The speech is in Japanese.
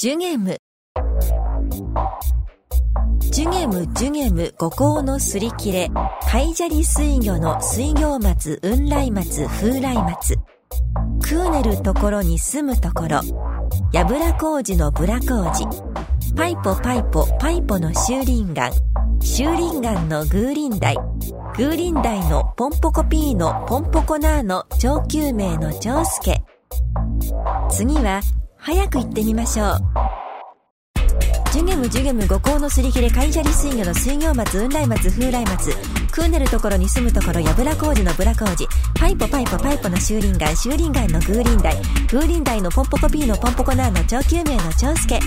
ジュゲム。ジュゲムジュゲム五行のすり切れ。海砂利水魚の水魚松雲来松風来松。クーネルところに住むところ。やぶら工事のブラ工事パイポパイポパイポの修林岩修林岩のグーリンダイ。グーリンダイのポンポコピーのポンポコナーの上級名の長介。次は早く行ってみましょう。ジュゲムジュゲム五行のすり切れ海砂利水魚の水魚松雲来松風来松食うねるところに住むところやぶら工事のぶら工事パイポパイポパイポの修林街修林街の風林台。風林台のポンポコピーのポンポコナーの超級名の長介。